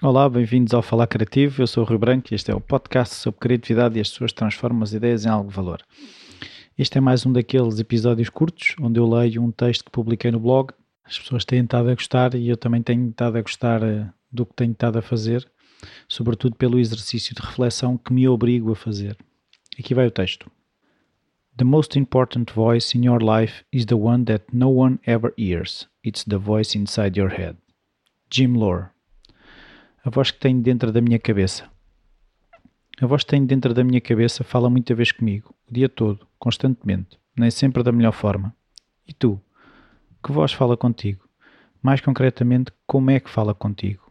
Olá, bem-vindos ao Falar Criativo. Eu sou o Rui Branco e este é o podcast sobre criatividade e as pessoas transformam as ideias em algo de valor. Este é mais um daqueles episódios curtos onde eu leio um texto que publiquei no blog. As pessoas têm estado a gostar e eu também tenho estado a gostar eh, do que tenho estado a fazer, sobretudo pelo exercício de reflexão que me obrigo a fazer. Aqui vai o texto. The most important voice in your life is the one that no one ever hears. It's the voice inside your head. Jim Lore a voz que tenho dentro da minha cabeça. A voz que tenho dentro da minha cabeça fala muita vez comigo, o dia todo, constantemente, nem sempre da melhor forma. E tu? Que voz fala contigo? Mais concretamente, como é que fala contigo?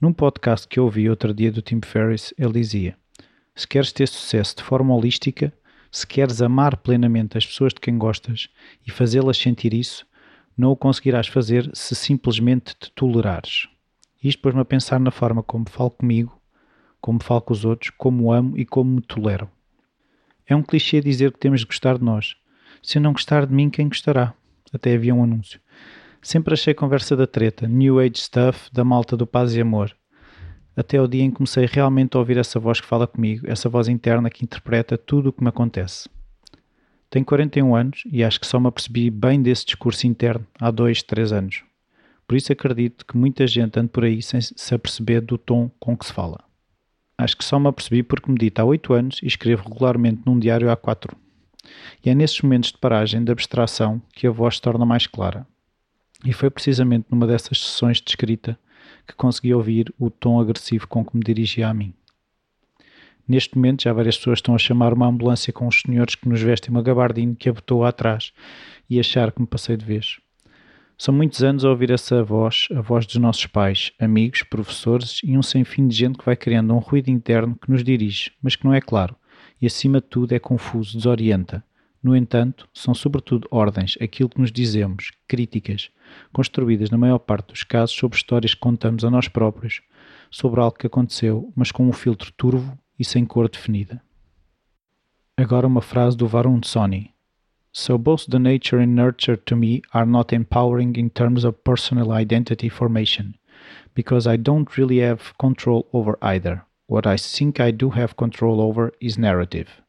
Num podcast que ouvi outro dia do Tim Ferriss, ele dizia: Se queres ter sucesso de forma holística, se queres amar plenamente as pessoas de quem gostas e fazê-las sentir isso, não o conseguirás fazer se simplesmente te tolerares. Isto pôs-me a pensar na forma como falo comigo, como falo com os outros, como amo e como me tolero. É um clichê dizer que temos de gostar de nós. Se eu não gostar de mim, quem gostará? Até havia um anúncio. Sempre achei conversa da treta, New Age stuff, da malta do paz e amor. Até o dia em que comecei realmente a ouvir essa voz que fala comigo, essa voz interna que interpreta tudo o que me acontece. Tenho 41 anos e acho que só me apercebi bem desse discurso interno há 2, 3 anos. Por isso acredito que muita gente anda por aí sem se aperceber do tom com que se fala. Acho que só me apercebi porque medito há 8 anos e escrevo regularmente num diário há 4. E é nesses momentos de paragem, de abstração, que a voz se torna mais clara. E foi precisamente numa dessas sessões de escrita que consegui ouvir o tom agressivo com que me dirigia a mim. Neste momento já várias pessoas estão a chamar uma ambulância com os senhores que nos vestem uma gabardine que abotou atrás e achar que me passei de vez. São muitos anos a ouvir essa voz, a voz dos nossos pais, amigos, professores e um sem fim de gente que vai criando um ruído interno que nos dirige, mas que não é claro e, acima de tudo, é confuso, desorienta. No entanto, são sobretudo ordens, aquilo que nos dizemos, críticas, construídas na maior parte dos casos sobre histórias que contamos a nós próprios, sobre algo que aconteceu, mas com um filtro turvo e sem cor definida. Agora uma frase do Varun Soni, So both the nature and nurture to me are not empowering in terms of personal identity formation, because I don't really have control over either. What I think I do have control over is narrative.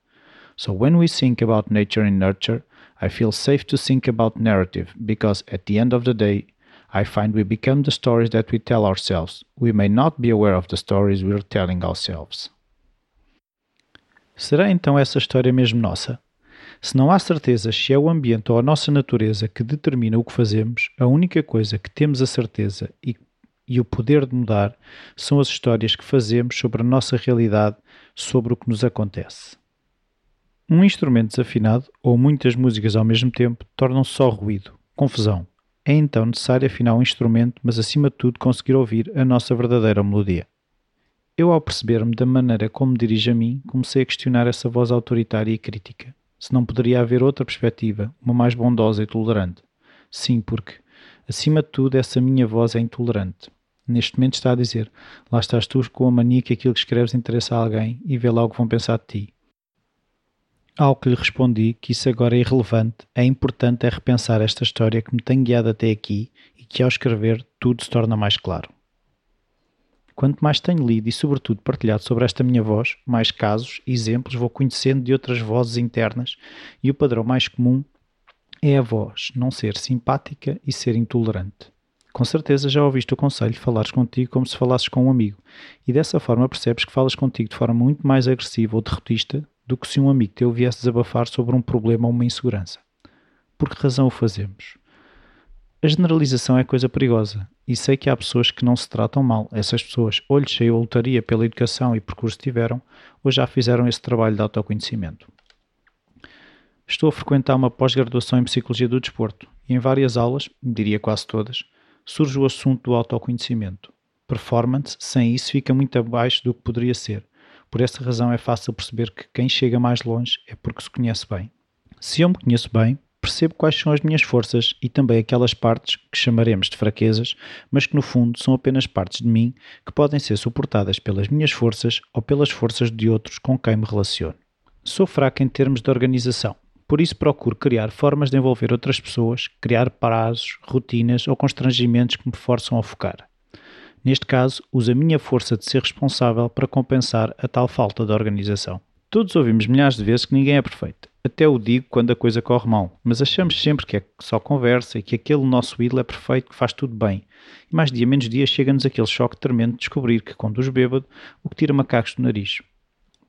So when we think about nature and nurture, I feel safe to think about narrative because at the end of the day, I find we become the stories that we tell ourselves. We may not be aware of the stories we're telling ourselves. Será então essa história mesmo nossa? Se não há certezas se é o ambiente ou a nossa natureza que determina o que fazemos, a única coisa que temos a certeza e, e o poder de mudar são as histórias que fazemos sobre a nossa realidade, sobre o que nos acontece. Um instrumento desafinado ou muitas músicas ao mesmo tempo tornam só ruído, confusão. É então necessário afinar o um instrumento, mas acima de tudo conseguir ouvir a nossa verdadeira melodia. Eu, ao perceber-me da maneira como me dirige a mim, comecei a questionar essa voz autoritária e crítica se não poderia haver outra perspectiva, uma mais bondosa e tolerante. Sim, porque, acima de tudo, essa minha voz é intolerante. Neste momento está a dizer: lá estás tu com a mania que aquilo que escreves interessa a alguém e vê lá o que vão pensar de ti. Ao que lhe respondi que isso agora é irrelevante, é importante é repensar esta história que me tem guiado até aqui e que ao escrever tudo se torna mais claro. Quanto mais tenho lido e, sobretudo, partilhado sobre esta minha voz, mais casos e exemplos vou conhecendo de outras vozes internas e o padrão mais comum é a voz não ser simpática e ser intolerante. Com certeza já ouviste o conselho de falares contigo como se falasses com um amigo, e dessa forma percebes que falas contigo de forma muito mais agressiva ou derrotista do que se um amigo teu viesse desabafar sobre um problema ou uma insegurança. Por que razão o fazemos? A generalização é coisa perigosa e sei que há pessoas que não se tratam mal. Essas pessoas ou lhes saiu a lotaria pela educação e percurso que tiveram ou já fizeram esse trabalho de autoconhecimento. Estou a frequentar uma pós-graduação em Psicologia do Desporto e em várias aulas, diria quase todas, surge o assunto do autoconhecimento. Performance, sem isso, fica muito abaixo do que poderia ser. Por essa razão é fácil perceber que quem chega mais longe é porque se conhece bem. Se eu me conheço bem, percebo quais são as minhas forças e também aquelas partes que chamaremos de fraquezas, mas que no fundo são apenas partes de mim que podem ser suportadas pelas minhas forças ou pelas forças de outros com quem me relaciono. Sou fraco em termos de organização, por isso procuro criar formas de envolver outras pessoas, criar prazos, rotinas ou constrangimentos que me forçam a focar. Neste caso, uso a minha força de ser responsável para compensar a tal falta de organização. Todos ouvimos milhares de vezes que ninguém é perfeito. Até o digo quando a coisa corre mal, mas achamos sempre que é só conversa e que aquele nosso ídolo é perfeito, que faz tudo bem. E mais dia menos dia chega-nos aquele choque tremendo de descobrir que conduz bêbado, o que tira macacos do nariz.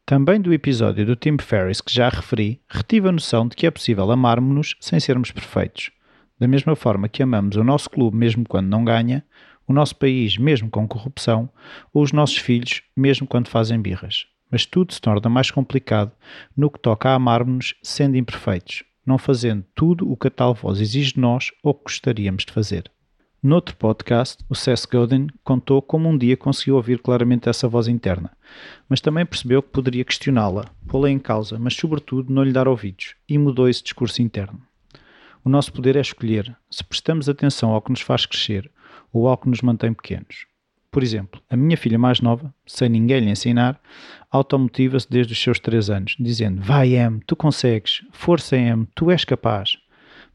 Também do episódio do Tim Ferriss que já referi, retive a noção de que é possível amarmos-nos sem sermos perfeitos. Da mesma forma que amamos o nosso clube mesmo quando não ganha, o nosso país mesmo com corrupção, ou os nossos filhos mesmo quando fazem birras mas tudo se torna mais complicado no que toca a amarmos-nos sendo imperfeitos, não fazendo tudo o que a tal voz exige de nós ou que gostaríamos de fazer. Noutro podcast, o Seth Godin contou como um dia conseguiu ouvir claramente essa voz interna, mas também percebeu que poderia questioná-la, pô-la em causa, mas sobretudo não lhe dar ouvidos, e mudou esse discurso interno. O nosso poder é escolher se prestamos atenção ao que nos faz crescer ou ao que nos mantém pequenos. Por exemplo, a minha filha mais nova, sem ninguém lhe ensinar, automotiva-se desde os seus 3 anos, dizendo: Vai, Em, tu consegues, força, Em, tu és capaz.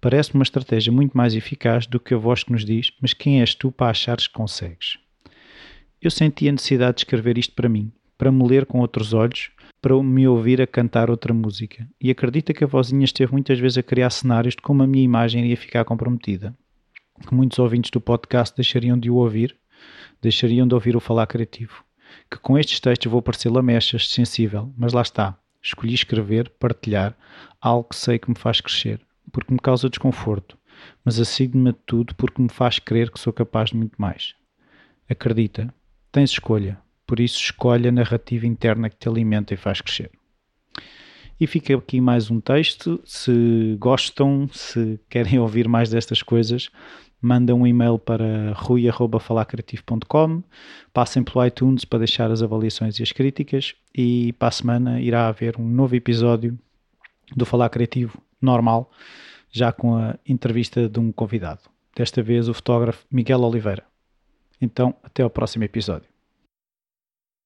Parece-me uma estratégia muito mais eficaz do que a voz que nos diz: Mas quem és tu para achares que consegues? Eu senti a necessidade de escrever isto para mim, para me ler com outros olhos, para me ouvir a cantar outra música. E acredita que a vozinha esteve muitas vezes a criar cenários de como a minha imagem iria ficar comprometida. Que muitos ouvintes do podcast deixariam de o ouvir deixariam de ouvir o falar criativo. Que com estes textos vou parecer lamechas, sensível, mas lá está. Escolhi escrever, partilhar, algo que sei que me faz crescer, porque me causa desconforto, mas assigno-me a tudo porque me faz crer que sou capaz de muito mais. Acredita, tens escolha, por isso escolhe a narrativa interna que te alimenta e faz crescer. E fica aqui mais um texto. Se gostam, se querem ouvir mais destas coisas, manda um e-mail para rui.falacreativo.com, passem pelo iTunes para deixar as avaliações e as críticas e para a semana irá haver um novo episódio do Falar Criativo normal, já com a entrevista de um convidado. Desta vez o fotógrafo Miguel Oliveira. Então, até ao próximo episódio.